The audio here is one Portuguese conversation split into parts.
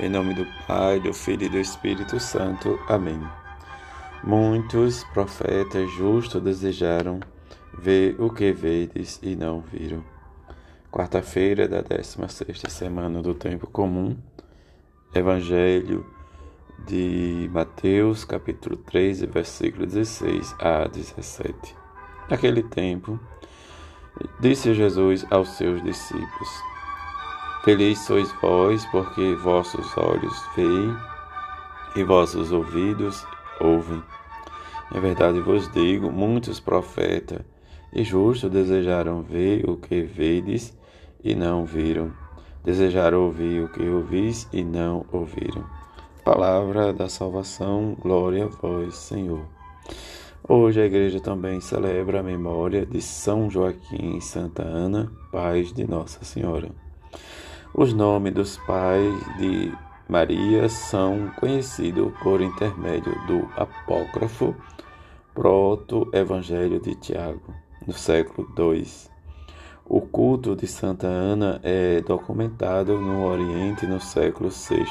Em nome do Pai, do Filho e do Espírito Santo. Amém. Muitos profetas justos desejaram ver o que vedes e não viram. Quarta-feira da 16ª semana do tempo comum. Evangelho de Mateus, capítulo 13, versículo 16 a 17. Naquele tempo, disse Jesus aos seus discípulos: Feliz sois vós, porque vossos olhos veem e vossos ouvidos ouvem. Em verdade vos digo: muitos profetas e justos desejaram ver o que vedes e não viram, desejaram ouvir o que ouvis e não ouviram. Palavra da salvação, glória a vós, Senhor. Hoje a igreja também celebra a memória de São Joaquim e Santa Ana, pais de Nossa Senhora. Os nomes dos pais de Maria são conhecidos por intermédio do apócrifo Proto-Evangelho de Tiago, no século II. O culto de Santa Ana é documentado no Oriente no século VI,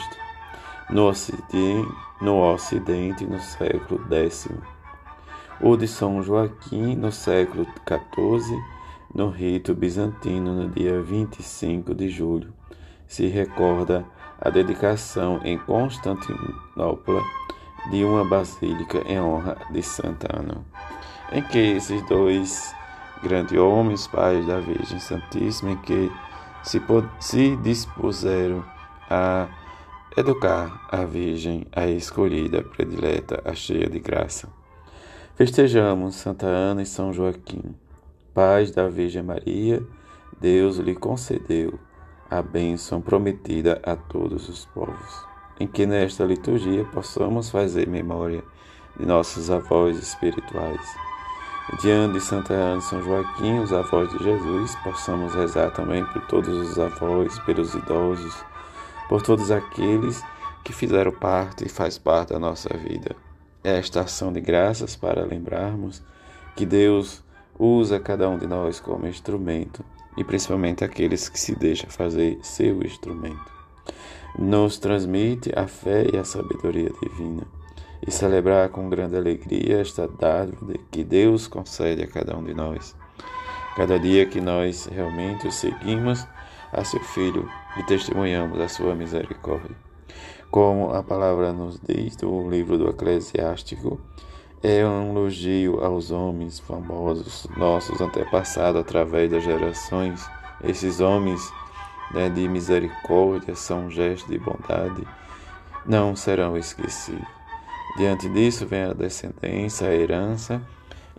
no Ocidente no, Ocidente, no século X. O de São Joaquim no século XIV, no rito bizantino no dia 25 de julho se recorda a dedicação em Constantinopla de uma basílica em honra de Santa Ana, em que esses dois grandes homens, pais da Virgem Santíssima, em que se, se dispuseram a educar a Virgem, a escolhida, predileta, a cheia de graça. Festejamos Santa Ana e São Joaquim, pais da Virgem Maria, Deus lhe concedeu a bênção prometida a todos os povos. Em que nesta liturgia possamos fazer memória de nossos avós espirituais. Diante de Santa Ana e São Joaquim, os avós de Jesus, possamos rezar também por todos os avós, pelos idosos, por todos aqueles que fizeram parte e faz parte da nossa vida. Esta ação de graças para lembrarmos que Deus usa cada um de nós como instrumento e principalmente aqueles que se deixam fazer seu instrumento. Nos transmite a fé e a sabedoria divina e celebrar com grande alegria esta dádiva que Deus concede a cada um de nós. Cada dia que nós realmente o seguimos a seu Filho e testemunhamos a sua misericórdia. Como a palavra nos diz do livro do Eclesiástico, é um elogio aos homens famosos, nossos antepassados através das gerações. Esses homens né, de misericórdia são um gesto de bondade, não serão esquecidos. Diante disso vem a descendência, a herança,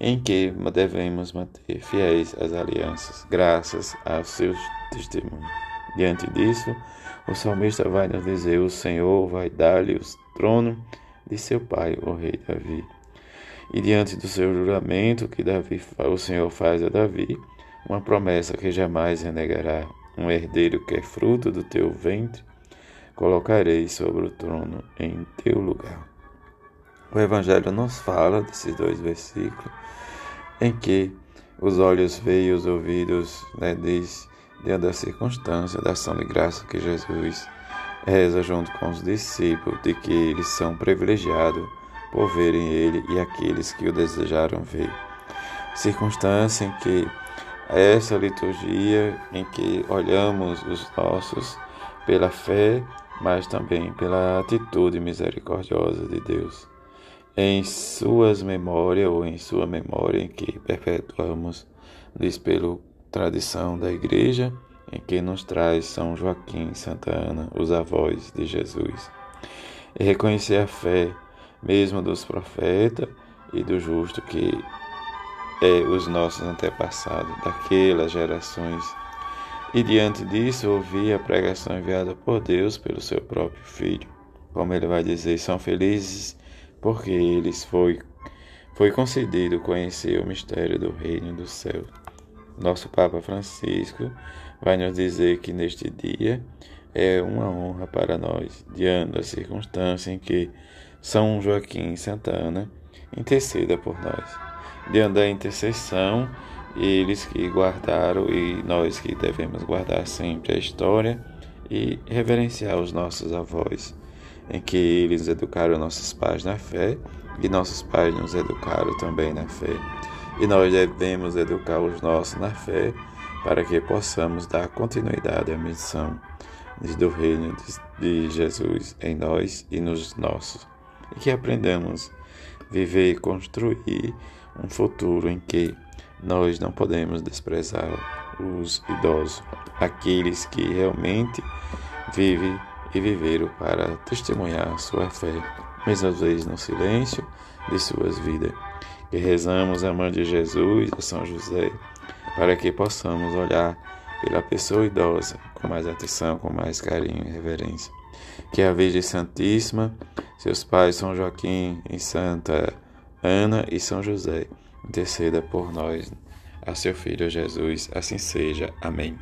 em que devemos manter fiéis às alianças, graças aos seus testemunhos. Diante disso, o salmista vai nos dizer: O Senhor vai dar-lhe o trono de seu pai, o rei Davi. E diante do seu juramento que Davi, o Senhor faz a Davi, uma promessa que jamais renegará, um herdeiro que é fruto do teu ventre, colocarei sobre o trono em teu lugar. O Evangelho nos fala desses dois versículos, em que os olhos veem os ouvidos né, diz, diante da circunstância da ação de graça que Jesus reza junto com os discípulos, de que eles são privilegiados por verem ele e aqueles que o desejaram ver. Circunstância em que essa liturgia em que olhamos os nossos pela fé, mas também pela atitude misericordiosa de Deus. Em suas memórias ou em sua memória em que perpetuamos diz pelo tradição da igreja em que nos traz São Joaquim e Santa Ana, os avós de Jesus. E reconhecer a fé mesmo dos profetas e do justo que é os nossos antepassados, daquelas gerações. E diante disso, ouvi a pregação enviada por Deus pelo seu próprio Filho. Como ele vai dizer, são felizes porque eles foi, foi concedido conhecer o mistério do reino do céu. Nosso Papa Francisco vai nos dizer que neste dia é uma honra para nós, diante da circunstância em que são Joaquim e Santa Ana, interceda por nós. Diante da intercessão, eles que guardaram e nós que devemos guardar sempre a história e reverenciar os nossos avós, em que eles educaram nossos pais na fé e nossos pais nos educaram também na fé. E nós devemos educar os nossos na fé para que possamos dar continuidade à missão do reino de Jesus em nós e nos nossos. E que aprendamos viver e construir um futuro em que nós não podemos desprezar os idosos, aqueles que realmente vivem e viveram para testemunhar sua fé, mesmo às vezes no silêncio de suas vidas. Que rezamos a mão de Jesus e São José, para que possamos olhar pela pessoa idosa com mais atenção, com mais carinho e reverência. Que a Virgem Santíssima, seus pais São Joaquim e Santa Ana e São José, interceda por nós, a seu Filho Jesus, assim seja. Amém.